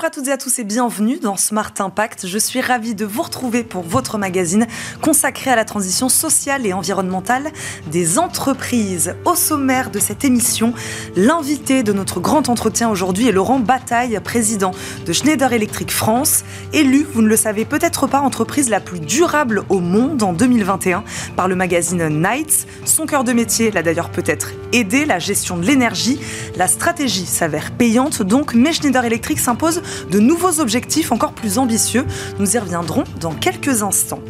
Bonjour à toutes et à tous et bienvenue dans Smart Impact. Je suis ravie de vous retrouver pour votre magazine consacré à la transition sociale et environnementale des entreprises. Au sommaire de cette émission, l'invité de notre grand entretien aujourd'hui est Laurent Bataille, président de Schneider Electric France, élu, vous ne le savez peut-être pas, entreprise la plus durable au monde en 2021 par le magazine Nights. Son cœur de métier l'a d'ailleurs peut-être aidé, la gestion de l'énergie. La stratégie s'avère payante donc, mais Schneider Electric s'impose de nouveaux objectifs encore plus ambitieux. Nous y reviendrons dans quelques instants.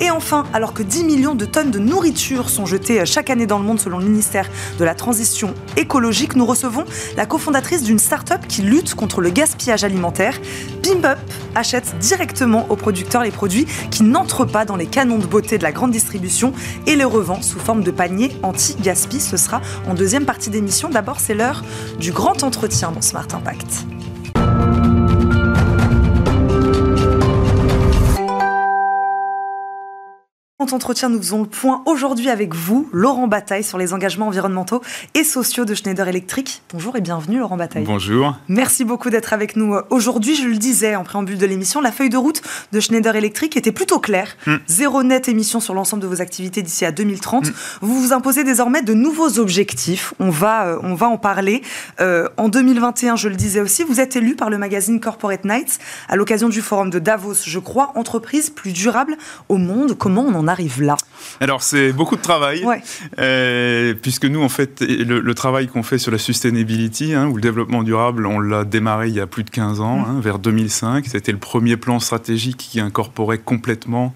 Et enfin, alors que 10 millions de tonnes de nourriture sont jetées chaque année dans le monde selon le ministère de la Transition écologique, nous recevons la cofondatrice d'une start-up qui lutte contre le gaspillage alimentaire. Pimp achète directement aux producteurs les produits qui n'entrent pas dans les canons de beauté de la grande distribution et les revend sous forme de paniers anti-gaspi. Ce sera en deuxième partie d'émission. D'abord, c'est l'heure du grand entretien dans Smart Impact. Entretien, nous faisons le point aujourd'hui avec vous, Laurent Bataille, sur les engagements environnementaux et sociaux de Schneider Electric. Bonjour et bienvenue, Laurent Bataille. Bonjour. Merci beaucoup d'être avec nous aujourd'hui. Je le disais en préambule de l'émission, la feuille de route de Schneider Electric était plutôt claire. Hmm. Zéro net émission sur l'ensemble de vos activités d'ici à 2030. Hmm. Vous vous imposez désormais de nouveaux objectifs. On va, euh, on va en parler. Euh, en 2021, je le disais aussi, vous êtes élu par le magazine Corporate Nights à l'occasion du forum de Davos, je crois, entreprise plus durable au monde. Comment on en arrive là Alors, c'est beaucoup de travail, euh, puisque nous, en fait, le, travail qu'on fait sur la sustainability, hein, ou le développement durable, on l'a démarré il y a plus de 15 ans, mm. hein, vers 2005. C'était le premier plan stratégique qui incorporait complètement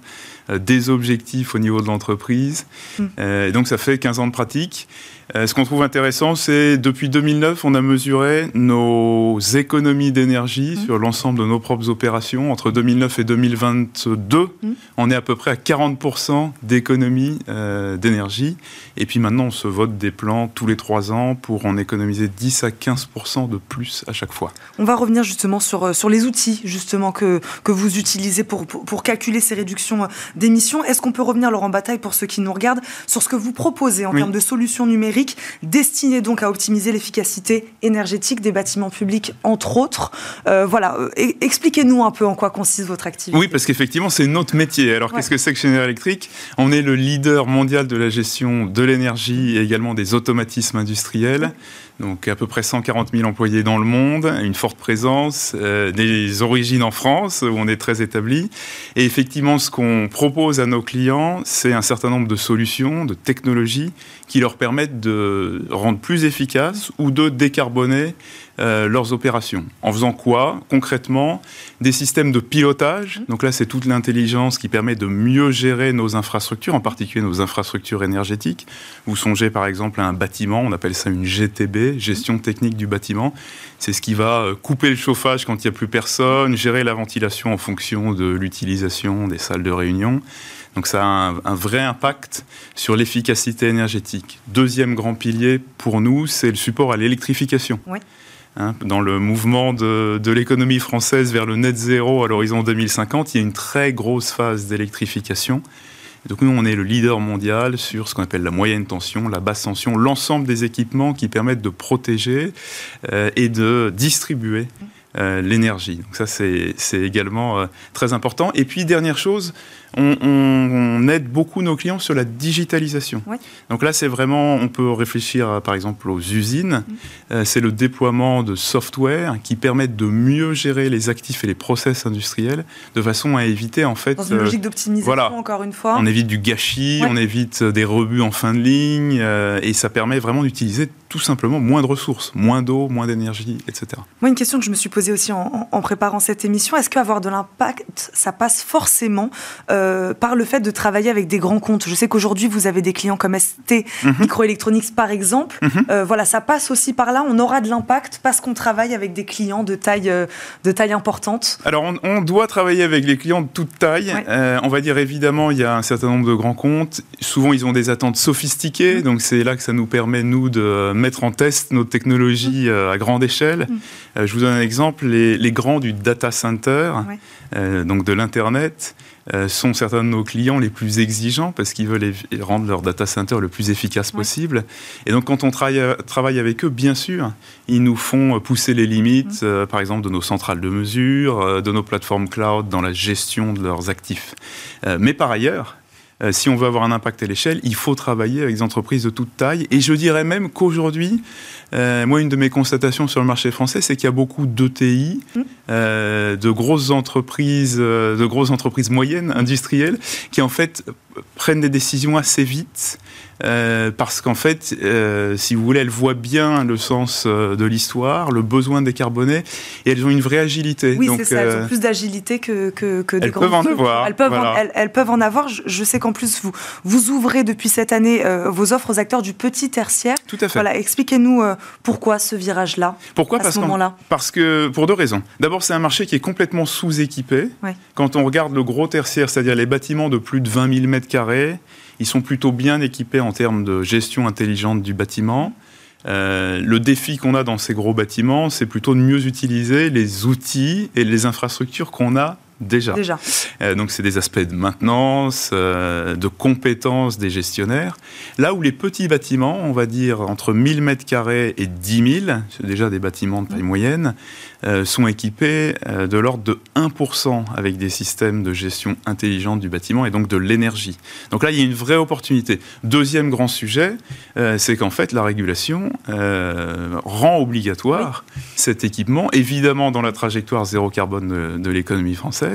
des objectifs au niveau de l'entreprise. Mm. Euh, donc, ça fait 15 ans de pratique. Euh, ce qu'on trouve intéressant, c'est depuis 2009, on a mesuré nos économies d'énergie mmh. sur l'ensemble de nos propres opérations. Entre 2009 et 2022, mmh. on est à peu près à 40% d'économies euh, d'énergie. Et puis maintenant, on se vote des plans tous les trois ans pour en économiser 10 à 15% de plus à chaque fois. On va revenir justement sur, euh, sur les outils justement que, que vous utilisez pour, pour, calculer ces réductions d'émissions. Est-ce qu'on peut revenir, Laurent Bataille, pour ceux qui nous regardent, sur ce que vous proposez en termes de solutions numériques destiné donc à optimiser l'efficacité énergétique des bâtiments publics, entre autres. Euh, voilà, euh, expliquez-nous un peu en quoi consiste votre activité. Oui, parce qu'effectivement, c'est notre métier. Alors, qu'est-ce que c'est que Schneider Electric? On est le leader mondial de la gestion de l'énergie et également des automatismes industriels. Donc à peu près 140 000 employés dans le monde, une forte présence, euh, des origines en France où on est très établi. Et effectivement, ce qu'on propose à nos clients, c'est un certain nombre de solutions, de technologies qui leur permettent de rendre plus efficaces ou de décarboner euh, leurs opérations. En faisant quoi Concrètement, des systèmes de pilotage. Donc là, c'est toute l'intelligence qui permet de mieux gérer nos infrastructures, en particulier nos infrastructures énergétiques. Vous songez par exemple à un bâtiment, on appelle ça une GTB, gestion technique du bâtiment. C'est ce qui va euh, couper le chauffage quand il n'y a plus personne, gérer la ventilation en fonction de l'utilisation des salles de réunion. Donc ça a un, un vrai impact sur l'efficacité énergétique. Deuxième grand pilier pour nous, c'est le support à l'électrification. Oui. Hein, dans le mouvement de, l'économie française vers le net zéro à l'horizon 2050, il y a une très grosse phase d'électrification. Donc nous, on est le leader mondial sur ce qu'on appelle la moyenne tension, la basse tension, l'ensemble des équipements qui permettent de protéger euh, et de distribuer euh, l'énergie. Donc ça, c'est également euh, très important. Et puis, dernière chose, on, aide beaucoup nos clients sur la digitalisation. Donc là, c'est vraiment, on peut réfléchir par exemple aux usines. Mm. Euh, c'est le déploiement de software qui permettent de mieux gérer les actifs et les process industriels de façon à éviter en fait. Dans une logique d'optimisation, encore une fois. On évite du gâchis, on évite des rebuts en fin de ligne et ça permet vraiment d'utiliser tout simplement moins de ressources, moins d'eau, moins d'énergie, etc. Moi, une question que je me suis posée aussi en, préparant cette émission, est-ce qu'avoir de l'impact, ça passe forcément euh, par le fait de travailler avec des grands comptes Je sais qu'aujourd'hui, vous avez des clients comme ST mhm. Microelectronics, par exemple. Mhm. Euh, voilà, ça passe aussi par là. On aura de l'impact parce qu'on travaille avec des clients de taille, euh, de taille importante. Alors, on, doit travailler avec les clients de toute taille. on va dire, évidemment, il y a un certain nombre de grands comptes. Souvent, ils ont des attentes sophistiquées. Mhm. Donc, c'est là que ça nous permet, nous, de mettre en test nos technologies euh, à grande échelle. Euh, je vous donne un exemple, les, grands du data center, euh, donc de l'Internet, euh, sont certains de nos clients les plus exigeants parce qu'ils veulent rendre leur data center le plus efficace possible. Et donc, quand on travaille, travaille, avec eux, bien sûr, ils nous font pousser les limites, mmh. par exemple, de nos centrales de mesure, de nos plateformes cloud dans la gestion de leurs actifs. mais par ailleurs, euh, si on veut avoir un impact à l'échelle, il faut travailler avec des entreprises de toute taille. Et je dirais même qu'aujourd'hui, euh, moi, une de mes constatations sur le marché français, c'est qu'il y a beaucoup d'ETI, mmh. euh, de grosses entreprises, de grosses entreprises moyennes, industrielles, qui en fait prennent des décisions assez vite euh, parce qu'en fait, euh, si vous voulez, elles voient bien le sens euh, de l'histoire, le besoin de décarboner, et elles ont une vraie agilité. Oui, c'est ça, elles ont plus d'agilité que, que, que des elles peuvent en avoir. Elles peuvent, en, elles, peuvent en avoir. Je, sais qu'en plus, vous, vous ouvrez depuis cette année vos offres aux acteurs du petit tertiaire. Tout à fait. Voilà, expliquez-nous pourquoi ce virage-là. Pourquoi? à parce, ce moment-là parce que pour deux raisons. D'abord, c'est un marché qui est complètement sous-équipé. Quand on regarde le gros tertiaire, c'est-à-dire les bâtiments de plus de 20 000 mètres ils sont plutôt bien équipés en termes de gestion intelligente du bâtiment. Euh, le défi qu'on a dans ces gros bâtiments, c'est plutôt de mieux utiliser les outils et les infrastructures qu'on a Déjà. Déjà. Euh, donc, c'est des aspects de maintenance, euh, de compétences des gestionnaires. Là où les petits bâtiments, on va dire entre 1000 mètres carrés et 10 000, c'est déjà des bâtiments de taille moyenne, euh, sont équipés de l'ordre de 1% avec des systèmes de gestion intelligente du bâtiment et donc de l'énergie. Donc là, il y a une vraie opportunité. Deuxième grand sujet, c'est qu'en fait, la régulation rend obligatoire cet équipement, évidemment dans la trajectoire zéro carbone de l'économie française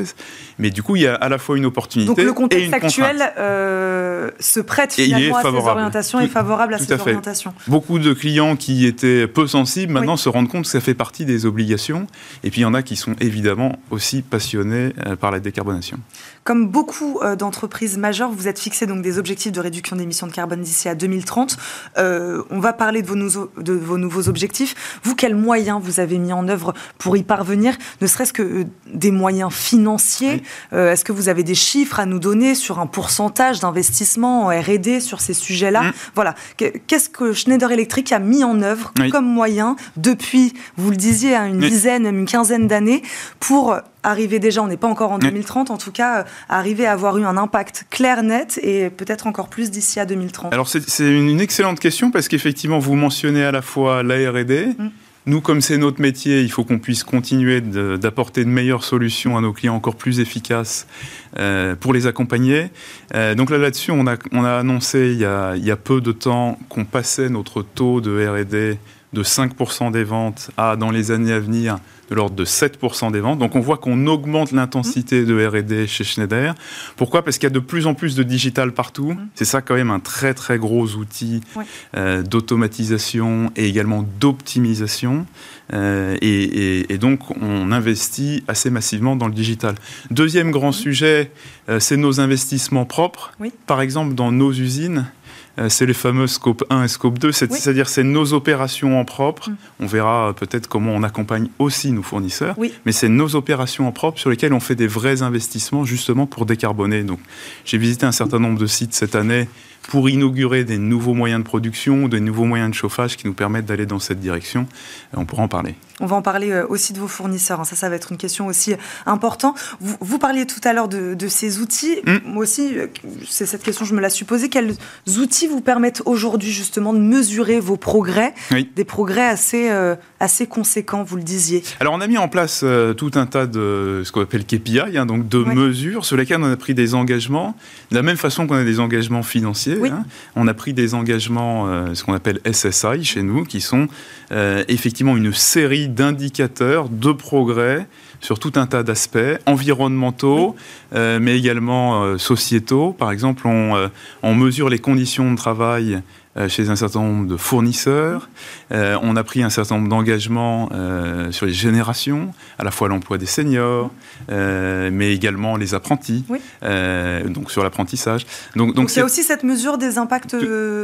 mais du coup, il y a à la fois une opportunité Donc le contexte et une actuel euh, se prête finalement à ces orientations et favorable à ces orientations. Beaucoup de clients qui étaient peu sensibles maintenant se rendent compte que ça fait partie des obligations. Et puis il y en a qui sont évidemment aussi passionnés euh, par la décarbonation. Comme beaucoup euh, d'entreprises majeures, vous êtes fixé donc des objectifs de réduction d'émissions de carbone d'ici à 2030. on va parler de vos, de vos nouveaux objectifs. Vous, quels moyens vous avez mis en œuvre pour y parvenir, ne serait-ce que des moyens financiers? Financier. Euh, est-ce que vous avez des chiffres à nous donner sur un pourcentage d'investissement en R&D sur ces sujets-là? Mm. Voilà. Qu'est-ce que Schneider Electric a mis en œuvre comme moyen depuis, vous le disiez, hein, une dizaine, une quinzaine d'années pour arriver déjà, on n'est pas encore en 2030, en tout cas, euh, arriver à avoir eu un impact clair, net et peut-être encore plus d'ici à 2030 Alors c'est une excellente question parce qu'effectivement, vous mentionnez à la fois la R&D, nous, comme c'est notre métier, il faut qu'on puisse continuer d'apporter de, meilleures solutions à nos clients encore plus efficaces euh, pour les accompagner. Euh, donc là, là-dessus, on a, on a annoncé il y a, il y a peu de temps qu'on passait notre taux de R&D de 5% des ventes à, dans les années à venir, de l'ordre de 7% des ventes. Donc on voit qu'on augmente l'intensité de R&D chez Schneider. Pourquoi? Parce qu'il y a de plus en plus de digital partout. Mmh. C'est ça quand même un très très gros outil euh, d'automatisation et également d'optimisation. Euh, et, donc on investit assez massivement dans le digital. Deuxième grand sujet, euh, c'est nos investissements propres. Par exemple, dans nos usines, c'est les fameux scope 1 et scope 2, c'est-à-dire c'est nos opérations en propre. Mm. On verra euh, peut-être comment on accompagne aussi nos fournisseurs, mais c'est nos opérations en propre sur lesquelles on fait des vrais investissements justement pour décarboner. Donc j'ai visité un certain nombre de sites cette année pour inaugurer des nouveaux moyens de production, des nouveaux moyens de chauffage qui nous permettent d'aller dans cette direction. On pourra en parler. On va en parler euh, aussi de vos fournisseurs. Hein. Ça, ça va être une question aussi importante. Vous, parliez tout à l'heure de, ces outils. Mm. Moi aussi, euh, c'est cette question, je me la suis posée. Quels outils vous permettent aujourd'hui justement de mesurer vos progrès? Des progrès assez, euh, assez conséquents, vous le disiez. Alors, on a mis en place tout un tas de ce qu'on appelle KPI, hein, donc de mesures sur lesquelles on a pris des engagements, de la même façon qu'on a des engagements financiers. Hein. On a pris des engagements, ce qu'on appelle SSI chez nous, qui sont effectivement une série d'indicateurs de progrès sur tout un tas d'aspects environnementaux, euh, mais également euh, sociétaux. Par exemple, on, euh, on, mesure les conditions de travail euh, chez un certain nombre de fournisseurs. Euh, on a pris un certain nombre d'engagements euh, sur les générations, à la fois l'emploi des seniors, mais également les apprentis, donc sur l'apprentissage. Donc, donc, il y a aussi cette mesure des impacts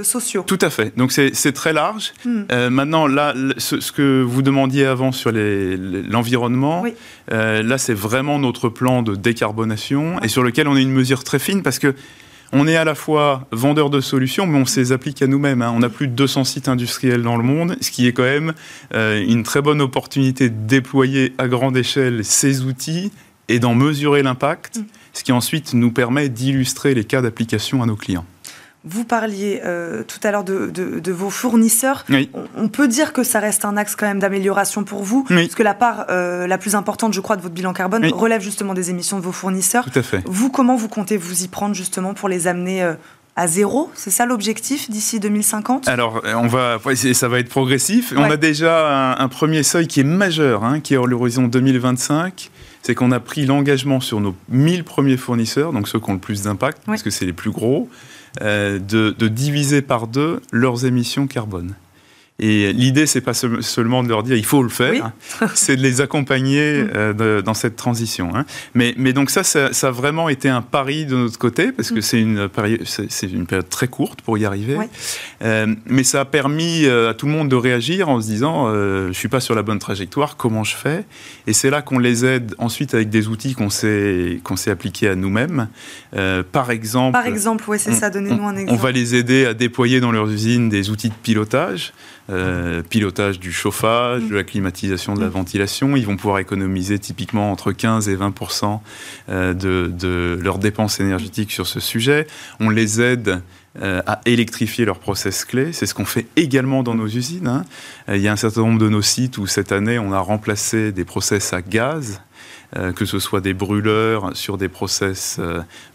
sociaux. Tout à fait. Donc c'est très large. Hmm. maintenant, là, ce, que vous demandiez avant sur l'environnement, là, c'est vraiment notre plan de décarbonation et sur lequel on a une mesure très fine parce que on est à la fois vendeur de solutions, mais on se les applique à nous-mêmes. Hein. On a plus de 200 sites industriels dans le monde, ce qui est quand même euh, une très bonne opportunité de déployer à grande échelle ces outils et d'en mesurer l'impact. Mm. ce qui ensuite nous permet d'illustrer les cas d'application à nos clients. Vous parliez euh, tout à l'heure de, vos fournisseurs. On, peut dire que ça reste un axe quand même d'amélioration pour vous, parce que la part euh, la plus importante, je crois, de votre bilan carbone relève justement des émissions de vos fournisseurs. Tout à fait. Vous, comment vous comptez vous y prendre justement pour les amener euh, à zéro? C'est ça l'objectif d'ici 2050 Alors, on va, ça va être progressif. On a déjà un, premier seuil qui est majeur, hein, qui est l'horizon 2025 c'est qu'on a pris l'engagement sur nos 1000 premiers fournisseurs, donc ceux qui ont le plus d'impact, parce que c'est les plus gros, euh, de, diviser par deux leurs émissions carbone. Et l'idée, c'est pas seulement de leur dire il faut le faire, c'est de les accompagner mm. euh, dans cette transition. Hein. Mais, mais, donc ça, ça, a vraiment été un pari de notre côté parce que mm. c'est une période, c'est une période très courte pour y arriver. Euh, mais ça a permis à tout le monde de réagir en se disant je suis pas sur la bonne trajectoire, comment je fais? Et c'est là qu'on les aide ensuite avec des outils qu'on s'est qu'on s'est appliqués à nous-mêmes. par exemple. Par exemple, oui, c'est ça. Donnez-nous un exemple. On va les aider à déployer dans leurs usines des outils de pilotage. Euh, pilotage du chauffage, de la climatisation, de la ventilation. Ils vont pouvoir économiser typiquement entre 15 et 20 euh, de, de leurs dépenses énergétiques sur ce sujet. On les aide euh, à électrifier leurs process clés. C'est ce qu'on fait également dans nos usines. Hein. Il y a un certain nombre de nos sites où cette année on a remplacé des process à gaz, que ce soit des brûleurs sur des process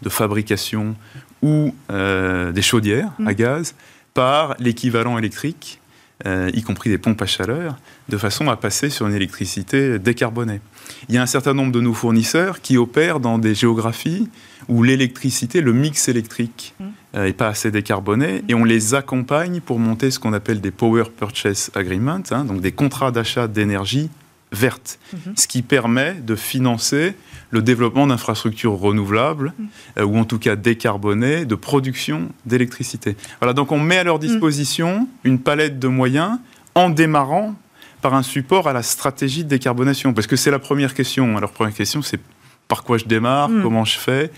de fabrication ou des chaudières à mm. gaz, par l'équivalent électrique euh, y compris des pompes à chaleur, de façon à passer sur une électricité décarbonée. Il y a un certain nombre de nos fournisseurs qui opèrent dans des géographies où l'électricité, le mix électrique, n'est mmh. pas assez décarboné, et on les accompagne pour monter ce qu'on appelle des Power Purchase Agreements, hein, donc des contrats d'achat d'énergie verte, mhm. ce qui permet de financer le développement d'infrastructures renouvelables, mhm. euh, ou en tout cas décarbonées, de production d'électricité. Voilà, donc on met à leur mhm. disposition une palette de moyens en démarrant par un support à la stratégie de décarbonation. Parce que c'est la première question. Alors, première question, c'est par quoi je démarre, comment je fais?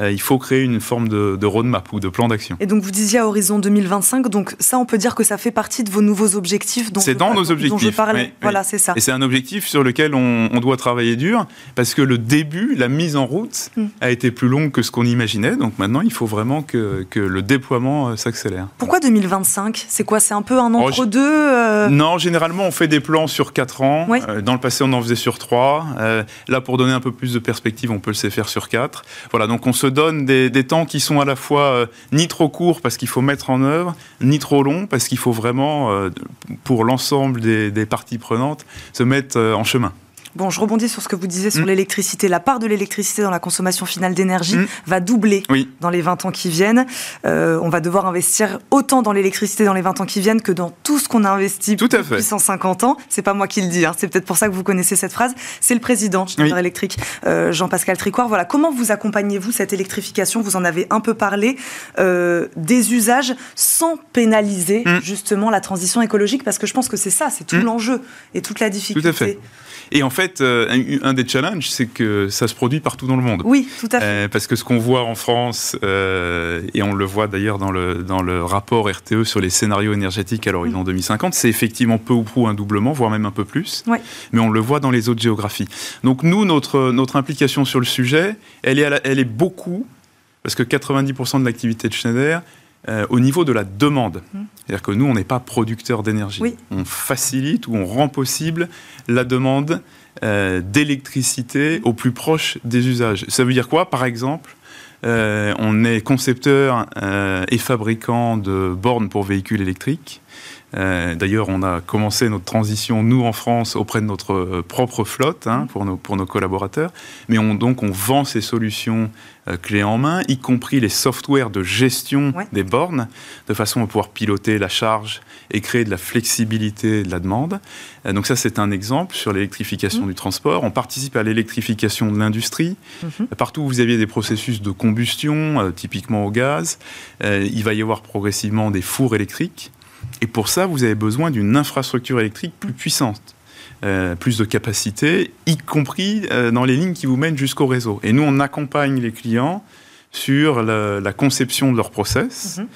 Il faut créer une forme de, roadmap ou de plan d'action. Et donc vous disiez à horizon 2025, donc ça on peut dire que ça fait partie de vos nouveaux objectifs. C'est dans nos objectifs. je parlais. voilà, c'est ça. Et c'est un objectif sur lequel on, doit travailler dur parce que le début, la mise en route, hmm. a été plus longue que ce qu'on imaginait. Donc maintenant, il faut vraiment que, que le déploiement euh, s'accélère. Pourquoi 2025 C'est quoi? C'est un peu un entre-deux euh Non, généralement on fait des plans sur 4 ans. dans le passé, on en faisait sur 3. là, pour donner un peu plus de perspective, on peut le faire sur 4. Voilà, donc on se donne des, temps qui sont à la fois euh, ni trop courts parce qu'il faut mettre en œuvre, ni trop longs parce qu'il faut vraiment, euh, pour l'ensemble des, parties prenantes, se mettre euh, en chemin. Bon, je rebondis sur ce que vous disiez sur mm. l'électricité. La part de l'électricité dans la consommation finale d'énergie mm. va doubler dans les 20 ans qui viennent. Euh, on va devoir investir autant dans l'électricité dans les 20 ans qui viennent que dans tout ce qu'on a investi depuis 150 ans. C'est pas moi qui le dis, hein. c'est peut-être pour ça que vous connaissez cette phrase. C'est le président Schneider Electric, euh, Jean-Pascal Tricoire. Voilà, comment vous accompagnez-vous cette électrification? Vous en avez un peu parlé euh, des usages sans pénaliser mm. justement la transition écologique, parce que je pense que c'est ça, c'est tout l'enjeu et toute la difficulté. Tout à fait. Et en fait, euh, un, des challenges, c'est que ça se produit partout dans le monde. Oui, tout à fait. Euh, parce que ce qu'on voit en France, euh, et on le voit d'ailleurs dans le, dans le rapport RTE sur les scénarios énergétiques à l'horizon 2050, c'est effectivement peu ou prou un doublement, voire même un peu plus. Mais on le voit dans les autres géographies. Donc nous, notre, notre implication sur le sujet, elle est, elle est beaucoup, parce que 90% de l'activité de Schneider, euh, au niveau de la demande. Mmh. C'est-à-dire que nous, on n'est pas producteur d'énergie. On facilite ou on rend possible la demande euh, d'électricité au plus proche des usages. Ça veut dire quoi? Par exemple, euh, on est concepteur et fabricant de bornes pour véhicules électriques. D'ailleurs, on a commencé notre transition, nous, en France, auprès de notre propre flotte, hein, mmh. pour, nos, pour nos collaborateurs. Mais on, donc, on vend ces solutions clé en main, y compris les softwares de gestion des bornes, de façon à pouvoir piloter la charge et créer de la flexibilité de la demande. Euh, donc ça, c'est un exemple sur l'électrification mmh. du transport. On participe à l'électrification de l'industrie. Mmh. Partout où vous aviez des processus de combustion, euh, typiquement au gaz, il va y avoir progressivement des fours électriques. Et pour ça, vous avez besoin d'une infrastructure électrique plus puissante. Euh, plus de capacité, y compris euh, dans les lignes qui vous mènent jusqu'au réseau. Et nous, on accompagne les clients sur la, conception de leur process mhm.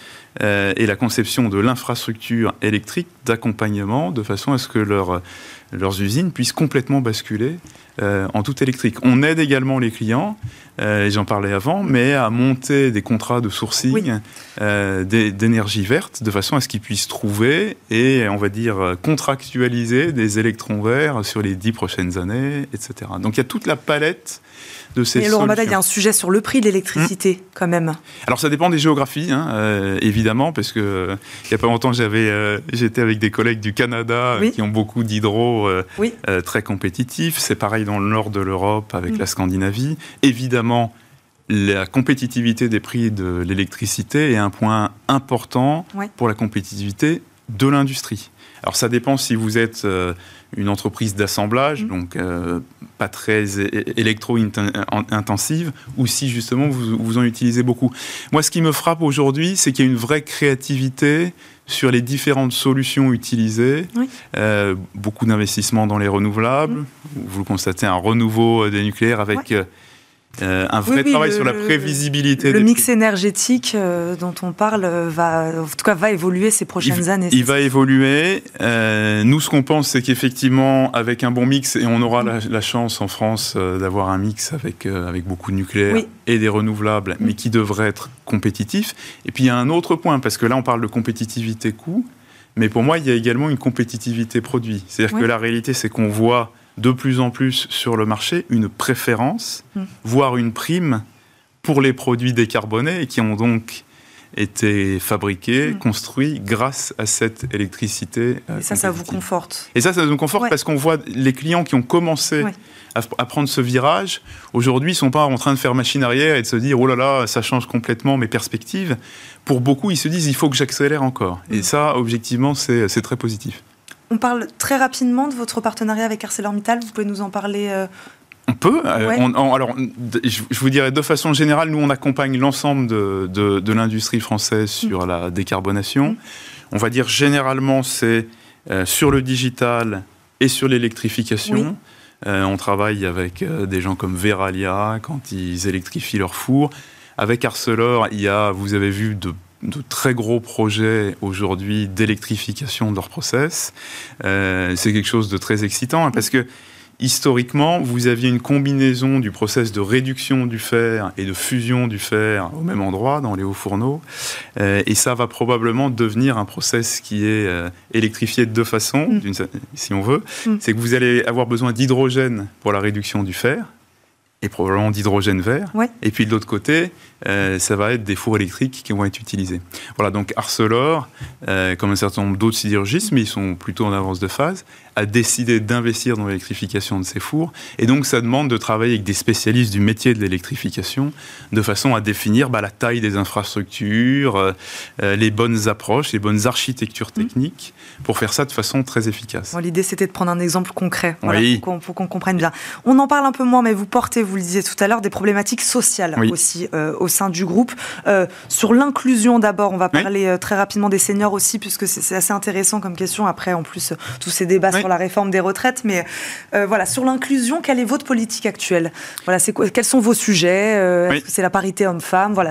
euh, et la conception de l'infrastructure électrique d'accompagnement de façon à ce que leurs usines puissent complètement basculer en tout électrique. On aide également les clients, euh, j'en parlais avant, mais à monter des contrats de sourcing euh, d'énergie verte de façon à ce qu'ils puissent trouver et, on va dire, contractualiser des électrons verts sur les dix prochaines années, etc. Donc il y a toute la palette de ces Mais Laurent Bada, il y a un sujet sur le prix de l'électricité, hmm. quand même. Alors, ça dépend des géographies, hein, euh, évidemment, parce que euh, il n'y a pas longtemps, j'avais, euh, j'étais avec des collègues du Canada qui ont beaucoup d'hydro très compétitifs. C'est pareil dans le nord de l'Europe avec hmm. la Scandinavie. Évidemment, la compétitivité des prix de l'électricité est un point important pour la compétitivité de l'industrie. Alors ça dépend si vous êtes une entreprise d'assemblage, mm. donc euh, pas très électro-intensive, ou si justement vous, vous, en utilisez beaucoup. Moi, ce qui me frappe aujourd'hui, c'est qu'il y a une vraie créativité sur les différentes solutions utilisées, euh, beaucoup d'investissements dans les renouvelables, mm. vous le constatez, un renouveau des nucléaires avec... Euh, euh, un vrai travail sur la prévisibilité. Le, mix énergétique euh, dont on parle va, en tout cas, va évoluer ces prochaines années. Il va évoluer. Euh, nous, ce qu'on pense, c'est qu'effectivement, avec un bon mix, et on aura la, chance en France d'avoir un mix avec, avec beaucoup de nucléaire et des renouvelables, mais qui devrait être compétitif. Et puis, il y a un autre point, parce que là, on parle de compétitivité coût, mais pour moi, il y a également une compétitivité produit. C'est-à-dire que la réalité, c'est qu'on voit de plus en plus sur le marché une préférence, hmm. voire une prime pour les produits décarbonés et qui ont donc été fabriqués, hmm. construits grâce à cette électricité. Euh, et ça, ça vous conforte. Et ça, ça nous conforte parce qu'on voit les clients qui ont commencé à, prendre ce virage, aujourd'hui, ne sont pas en train de faire machine arrière et de se dire, oh là là, ça change complètement mes perspectives. Pour beaucoup, ils se disent, il faut que j'accélère encore. Et hmm. ça, objectivement, c'est très positif. On parle très rapidement de votre partenariat avec ArcelorMittal. Vous pouvez nous en parler euh, on peut. Euh, alors, je, vous dirais de façon générale, nous, on accompagne l'ensemble de, l'industrie française sur mm. la décarbonation. Mm. On va dire généralement, c'est euh, sur le digital et sur l'électrification. on travaille avec des gens comme Veralia quand ils électrifient leurs fours. Avec Arcelor, il y a, vous avez vu, de de très gros projets aujourd'hui d'électrification de leur process. Euh, c'est quelque chose de très excitant hein, parce que historiquement, vous aviez une combinaison du process de réduction du fer et de fusion du fer au même endroit, dans les hauts fourneaux. Euh, et ça va probablement devenir un process qui est euh, électrifié de deux façons, mm. si on veut. Mm. C'est que vous allez avoir besoin d'hydrogène pour la réduction du fer, et probablement d'hydrogène vert. Et puis de l'autre côté, euh, ça va être des fours électriques qui vont être utilisés. Voilà, donc Arcelor, euh, comme un certain nombre d'autres sidérurgistes, mais ils sont plutôt en avance de phase, a décidé d'investir dans l'électrification de ces fours. Et donc, ça demande de travailler avec des spécialistes du métier de l'électrification de façon à définir bah, la taille des infrastructures, euh, euh, les bonnes approches, les bonnes architectures mmh. techniques pour faire ça de façon très efficace. L'idée, c'était de prendre un exemple concret pour qu'on comprenne bien. On en parle un peu moins, mais vous portez, vous le disiez tout à l'heure, des problématiques sociales aussi euh, au sein du groupe. sur l'inclusion d'abord, on va parler très rapidement des seniors aussi, puisque c'est assez intéressant comme question. Après, en plus, tous ces débats sur la réforme des retraites, mais euh, voilà, sur l'inclusion, quelle est votre politique actuelle? Voilà, c'est quels sont vos sujets euh, que c'est la parité homme-femme? Voilà,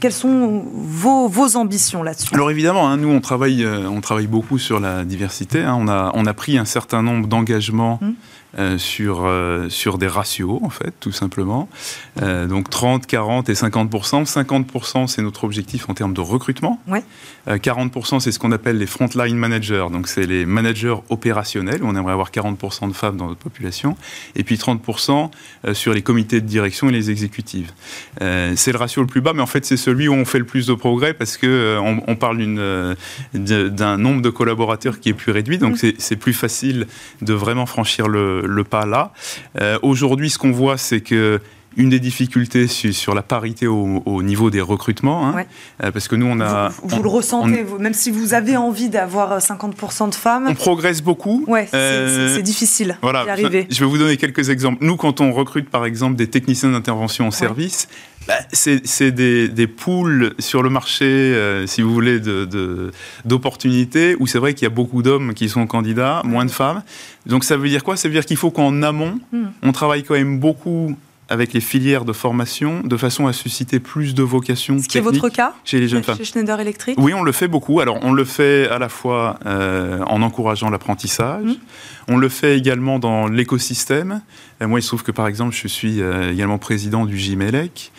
quelles sont vos, vos ambitions là-dessus? Alors évidemment, hein, nous on travaille, euh, on travaille beaucoup sur la diversité. Hein. on a, on a pris un certain nombre d'engagements. Hum. Euh, sur, euh, sur des ratios, en fait, tout simplement. Euh, donc 30, 40 et 50% 50 c'est notre objectif en termes de recrutement. Ouais. 40% c'est ce qu'on appelle les frontline managers, donc c'est les managers opérationnels. On aimerait avoir 40% de femmes dans notre population. Et puis 30 sur les comités de direction et les exécutives. c'est le ratio le plus bas, mais en fait, c'est celui où on fait le plus de progrès parce que on, parle d'un nombre de collaborateurs qui est plus réduit, donc mmh. c'est plus facile de vraiment franchir le, le, pas là. Euh, aujourd'hui, ce qu'on voit, c'est que une des difficultés sur, la parité au, niveau des recrutements, hein, euh, parce que nous, on a... Vous, le ressentez, même si vous avez envie d'avoir 50% de femmes... On progresse beaucoup. Ouais, c'est euh, difficile voilà, d'y arriver. Je vais vous donner quelques exemples. Nous, quand on recrute, par exemple, des techniciens d'intervention en service, bah, c'est des, des poules sur le marché, euh, si vous voulez, d'opportunités, où c'est vrai qu'il y a beaucoup d'hommes qui sont candidats, moins de femmes. Donc ça veut dire quoi? Ça veut dire qu'il faut qu'en amont, hmm. on travaille quand même beaucoup avec les filières de formation de façon à susciter plus de vocations. Ce qui est votre cas chez les jeunes femmes. Chez Schneider Electric? Oui, on le fait beaucoup. Alors, on le fait à la fois euh, en encourageant l'apprentissage, mmh. on le fait également dans l'écosystème. Euh, moi, il se trouve que, par exemple, je suis euh, également président du JMELEC,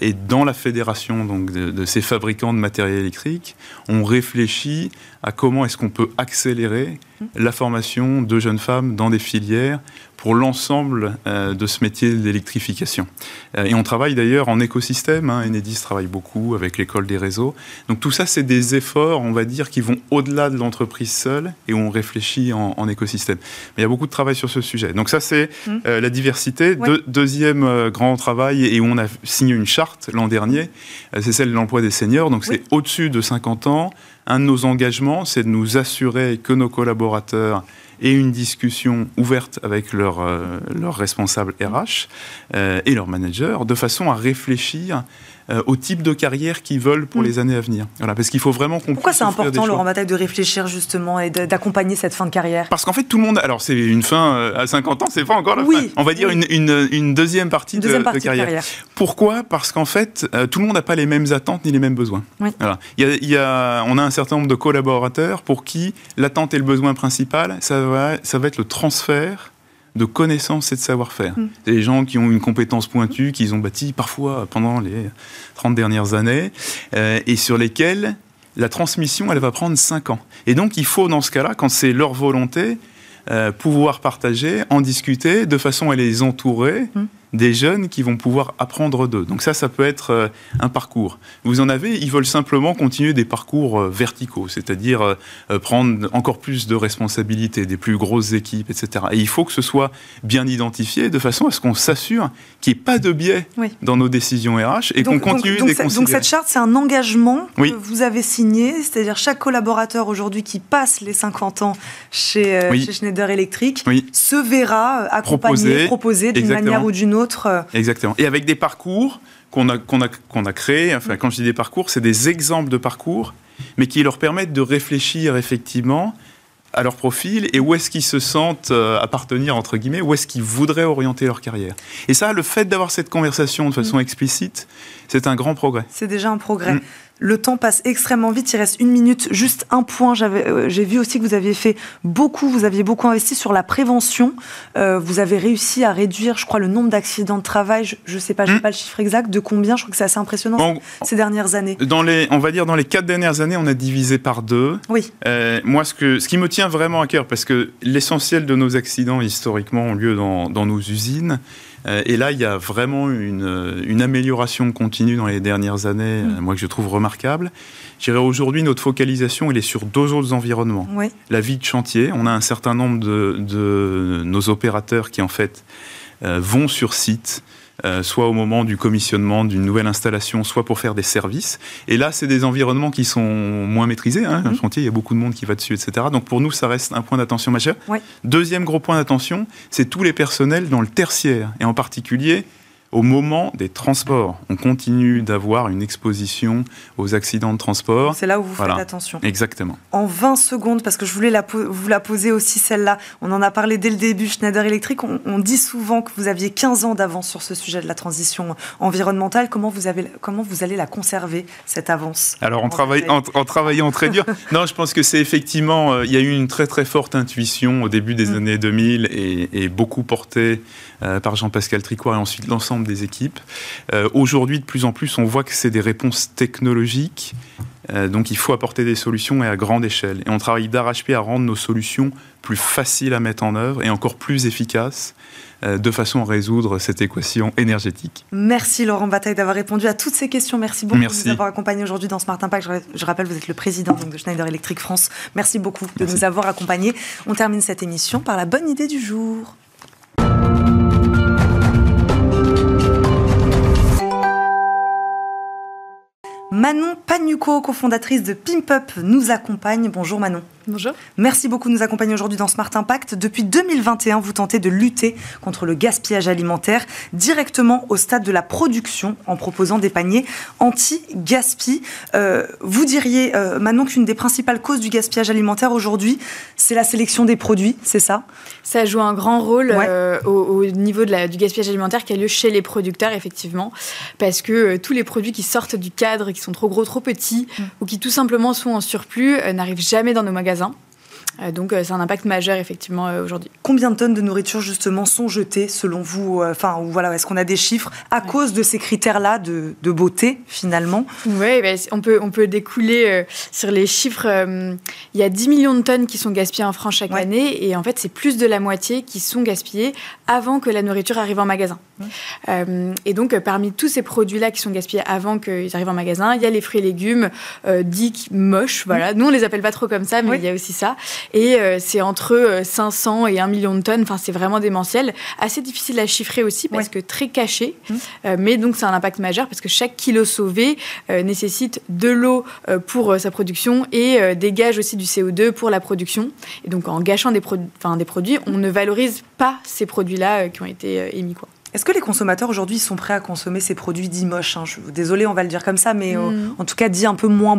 et dans la fédération donc, de, de, ces fabricants de matériel électrique, on réfléchit à comment est-ce qu'on peut accélérer. La formation de jeunes femmes dans des filières pour l'ensemble euh, de ce métier d'électrification. Euh, et on travaille d'ailleurs en écosystème. Hein. Enedis travaille beaucoup avec l'école des réseaux. Donc tout ça, c'est des efforts, on va dire, qui vont au-delà de l'entreprise seule et où on réfléchit en, écosystème. Mais il y a beaucoup de travail sur ce sujet. Donc ça, c'est mmh. euh, la diversité. deuxième grand travail et où on a signé une charte l'an dernier, c'est celle de l'emploi des seniors. Donc c'est au-dessus de 50 ans. Un de nos engagements, c'est de nous assurer que nos collaborateurs et une discussion ouverte avec leurs euh, responsables RH euh, et leurs managers, de façon à réfléchir euh, au type de carrière qu'ils veulent pour mm. les années à venir. Voilà, parce qu'il faut vraiment qu'on Pourquoi c'est important, Laurent Bataille, de réfléchir justement et d'accompagner cette fin de carrière? Parce qu'en fait, tout le monde. Alors, c'est une fin euh, à 50 ans, c'est pas encore la fin. On va dire une, une, une, deuxième partie, de, carrière. Pourquoi? Parce qu'en fait, euh, tout le monde n'a pas les mêmes attentes ni les mêmes besoins. Voilà. Il y a, il y a, on a un certain nombre de collaborateurs pour qui l'attente et le besoin principal, ça va, ça va être le transfert de connaissances et de savoir-faire. Mm. Des gens qui ont une compétence pointue, qu'ils ont bâti parfois pendant les 30 dernières années, euh, et sur lesquels la transmission, elle va prendre 5 ans. Et donc, il faut, dans ce cas-là, quand c'est leur volonté, euh, pouvoir partager, en discuter, de façon à les entourer. Mm des jeunes qui vont pouvoir apprendre d'eux. Donc ça, ça peut être euh, un parcours. Vous en avez, ils veulent simplement continuer des parcours euh, verticaux, c'est-à-dire euh, prendre encore plus de responsabilités, des plus grosses équipes, etc. Et il faut que ce soit bien identifié de façon à ce qu'on s'assure qu'il n'y ait pas de biais dans nos décisions RH et qu'on continue donc, les Donc cette charte, c'est un engagement que vous avez signé, c'est-à-dire chaque collaborateur aujourd'hui qui passe les 50 ans chez, Schneider Electric se verra accompagné, proposé d'une manière ou d'une autre euh, Exactement. Et avec des parcours qu'on a, qu'on a, qu'on a créés, enfin, quand je dis des parcours, c'est des exemples de parcours, mais qui leur permettent de réfléchir effectivement à leur profil et où est-ce qu'ils se sentent euh, appartenir, entre guillemets, où est-ce qu'ils voudraient orienter leur carrière. Et ça, le fait d'avoir cette conversation de façon mm. explicite, c'est un grand progrès. C'est déjà un progrès. Mm. Le temps passe extrêmement vite. Il reste une minute. Juste un point. Euh, j'ai vu aussi que vous aviez fait beaucoup. Vous aviez beaucoup investi sur la prévention. Euh, vous avez réussi à réduire, je crois, le nombre d'accidents de travail. Je ne sais pas, je n'ai hmm. pas le chiffre exact de combien. Je crois que c'est assez impressionnant ces dernières années. Dans les, on va dire dans les quatre dernières années, on a divisé par deux. Oui. Euh, moi, ce que, ce qui me tient vraiment à cœur, parce que l'essentiel de nos accidents historiquement ont lieu dans, dans nos usines. Euh, et là, il y a vraiment une, euh, une, amélioration continue dans les dernières années, mm. euh, moi que je trouve remarquable. Je dirais aujourd'hui, notre focalisation, elle est sur deux autres environnements. La vie de chantier, on a un certain nombre de, de nos opérateurs qui en fait vont sur site, euh, soit au moment du commissionnement d'une nouvelle installation, soit pour faire des services. Et là, c'est des environnements qui sont moins maîtrisés. Hein. Un mhm. chantier, il y a beaucoup de monde qui va dessus, etc. Donc pour nous, ça reste un point d'attention majeur. Deuxième gros point d'attention, c'est tous les personnels dans le tertiaire, et en particulier au moment des transports. On continue d'avoir une exposition aux accidents de transport. C'est là où vous faites attention. Exactement. En 20 secondes, parce que je voulais vous la poser aussi celle-là, on en a parlé dès le début, Schneider Electric, on, dit souvent que vous aviez 15 ans d'avance sur ce sujet de la transition environnementale. Comment vous, avez, comment vous allez la conserver, cette avance Alors en, en, travaillant très dur. non, je pense que c'est effectivement, euh, il y a eu une très très forte intuition au début des mm. années 2000 et, et beaucoup portée euh, par Jean-Pascal Tricot et ensuite l'ensemble des équipes. Euh, aujourd'hui, de plus en plus, on voit que c'est des réponses technologiques. Euh, donc il faut apporter des solutions et à grande échelle. Et on travaille d'arrache-pied à rendre nos solutions plus faciles à mettre en œuvre et encore plus efficaces de façon à résoudre cette équation énergétique. Merci Laurent Bataille d'avoir répondu à toutes ces questions. Merci beaucoup de nous avoir accompagnés aujourd'hui dans Smart Impact. Je rappelle, vous êtes le président de Schneider Electric France. Merci beaucoup de nous avoir accompagnés. On termine cette émission par la bonne idée du jour. Manon Panuco, cofondatrice de Pimp Up, nous accompagne. Bonjour Manon. Bonjour. Merci beaucoup de nous accompagner aujourd'hui dans Smart Impact. Depuis 2021, vous tentez de lutter contre le gaspillage alimentaire directement au stade de la production en proposant des paniers anti-gaspi. Euh, vous diriez, euh, Manon, qu'une des principales causes du gaspillage alimentaire aujourd'hui, c'est la sélection des produits, c'est ça? Ça joue un grand rôle euh, au, niveau de la, du gaspillage alimentaire qui a lieu chez les producteurs, effectivement, parce que tous les produits qui sortent du cadre, qui sont trop gros, trop petits, mm. ou qui tout simplement sont en surplus, n'arrivent jamais dans nos magasins euh, donc euh, c'est un impact majeur effectivement euh, aujourd'hui. Combien de tonnes de nourriture justement sont jetées selon vous Enfin voilà, est-ce qu'on a des chiffres à cause de ces critères-là de, beauté finalement? Oui, ben, on peut on peut découler sur les chiffres. il y a 10 millions de tonnes qui sont gaspillées en France chaque année et en fait c'est plus de la moitié qui sont gaspillées avant que la nourriture arrive en magasin. et donc parmi tous ces produits-là qui sont gaspillés avant qu'ils arrivent en magasin, il y a les fruits et légumes dits moches. Voilà, nous on les appelle pas trop comme ça, mais il y a aussi ça. Et euh, c'est entre 500 euh, et 1 million de tonnes. Enfin, c'est vraiment démentiel. Assez difficile à chiffrer aussi parce que très caché. Mmh. Euh, mais donc, c'est un impact majeur parce que chaque kilo sauvé nécessite de l'eau pour sa production et dégage aussi du CO2 pour la production. Et donc, en gâchant des, des produits, on ne valorise pas ces produits-là qui ont été émis. Quoi. Est-ce que les consommateurs aujourd'hui sont prêts à consommer ces produits dits moches hein Désolé, on va le dire comme ça, mais mmh. en tout cas dit un peu moins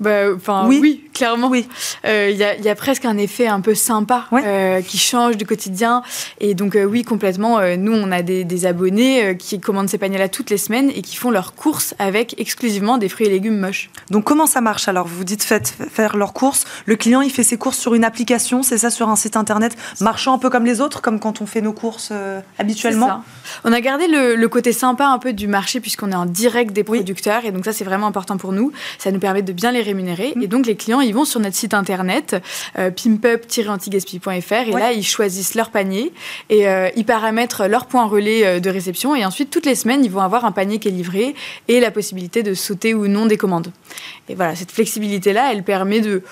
bah, enfin, oui. clairement. Oui. Il euh, y, a, y, a, presque un effet un peu sympa euh, qui change du quotidien. Et donc, euh, oui, complètement. nous, on a des, des abonnés qui commandent ces paniers-là toutes les semaines et qui font leurs courses avec exclusivement des fruits et légumes moches. Donc, comment ça marche? Alors Vous dites faites faire leurs courses. Le client, il fait ses courses sur une application, c'est ça, sur un site internet, marchant un peu comme les autres, comme quand on fait nos courses habituellement? Ça. On a gardé le, le, côté sympa un peu du marché puisqu'on est en direct des producteurs. Et donc, ça, c'est vraiment important pour nous. Ça nous permet de bien les rémunérés. Mm. Et donc, les clients, ils vont sur notre site internet, euh, pimpup-antigaspi.fr, et là, ils choisissent leur panier et euh, ils paramètrent leur point relais euh, de réception. Et ensuite, toutes les semaines, ils vont avoir un panier qui est livré et la possibilité de sauter ou non des commandes. Et voilà, cette flexibilité-là, elle permet de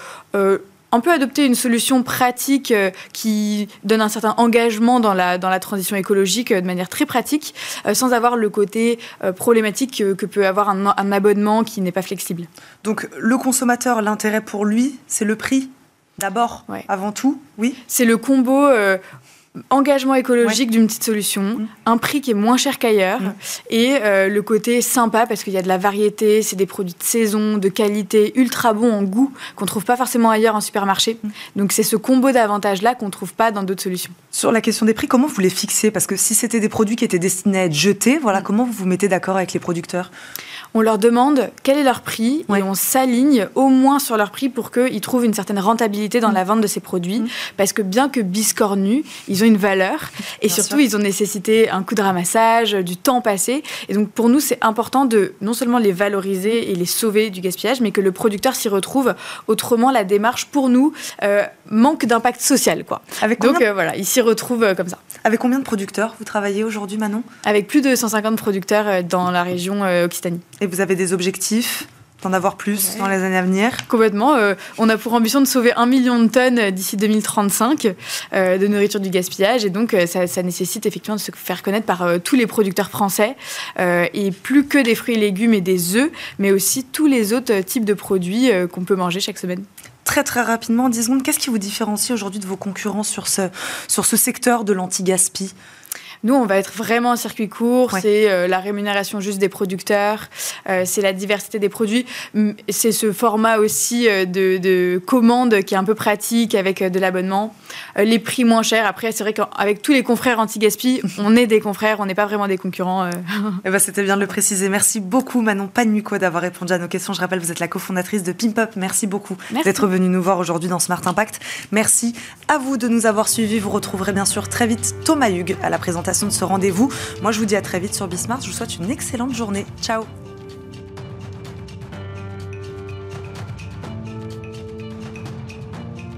on peut adopter une solution pratique euh, qui donne un certain engagement dans la, dans la transition écologique euh, de manière très pratique, euh, sans avoir le côté problématique que, peut avoir un, abonnement qui n'est pas flexible. Donc le consommateur, l'intérêt pour lui, c'est le prix D'abord, avant tout, oui? C'est le combo engagement écologique d'une petite solution, mm. un prix qui est moins cher qu'ailleurs mm. et euh, le côté sympa parce qu'il y a de la variété, c'est des produits de saison, de qualité, ultra bons en goût qu'on trouve pas forcément ailleurs en supermarché. Mm. Donc c'est ce combo d'avantages là qu'on trouve pas dans d'autres solutions. Sur la question des prix, comment vous les fixez? Parce que si c'était des produits qui étaient destinés à être jetés, voilà, comment vous vous mettez d'accord avec les producteurs? On leur demande quel est leur prix et on s'aligne au moins sur leur prix pour qu'ils trouvent une certaine rentabilité dans la vente de ces produits. Parce que bien que biscornus, ils ont une valeur et surtout ils ont nécessité un coup de ramassage, du temps passé. Et donc pour nous c'est important de non seulement les valoriser et les sauver du gaspillage, mais que le producteur s'y retrouve. Autrement la démarche pour nous euh, manque d'impact social quoi. Avec donc euh, voilà, ils s'y retrouvent euh, comme ça. Avec combien de producteurs vous travaillez aujourd'hui Manon? Avec plus de 150 producteurs dans la région Occitanie. Et vous avez des objectifs? D'en avoir plus dans les années à venir Complètement. Euh, on a pour ambition de sauver un million de tonnes d'ici 2035 euh, de nourriture du gaspillage. Et donc, euh, ça, nécessite effectivement de se faire connaître par tous les producteurs français. et plus que des fruits et légumes et des œufs, mais aussi tous les autres types de produits qu'on peut manger chaque semaine très très rapidement, en 10 secondes, qu'est-ce qui vous différencie aujourd'hui de vos concurrents sur ce, sur ce secteur de l'anti-gaspi? Nous, on va être vraiment en circuit court. C'est euh, la rémunération juste des producteurs. Euh, c'est la diversité des produits. C'est ce format aussi euh, de, de, commande qui est un peu pratique avec de l'abonnement. les prix moins chers. Après, c'est vrai qu'avec tous les confrères anti-gaspi, on est des confrères. On n'est pas vraiment des concurrents. Eh ben, C'était bien de le préciser. Merci beaucoup, Manon Panuco, d'avoir répondu à nos questions. Je rappelle, vous êtes la cofondatrice de Pimp Up. Merci beaucoup d'être venue nous voir aujourd'hui dans Smart Impact. Merci à vous de nous avoir suivis. Vous retrouverez bien sûr très vite Thomas Hugues à la présentation de ce rendez-vous. Moi, je vous dis à très vite sur Bismart. Je vous souhaite une excellente journée. Ciao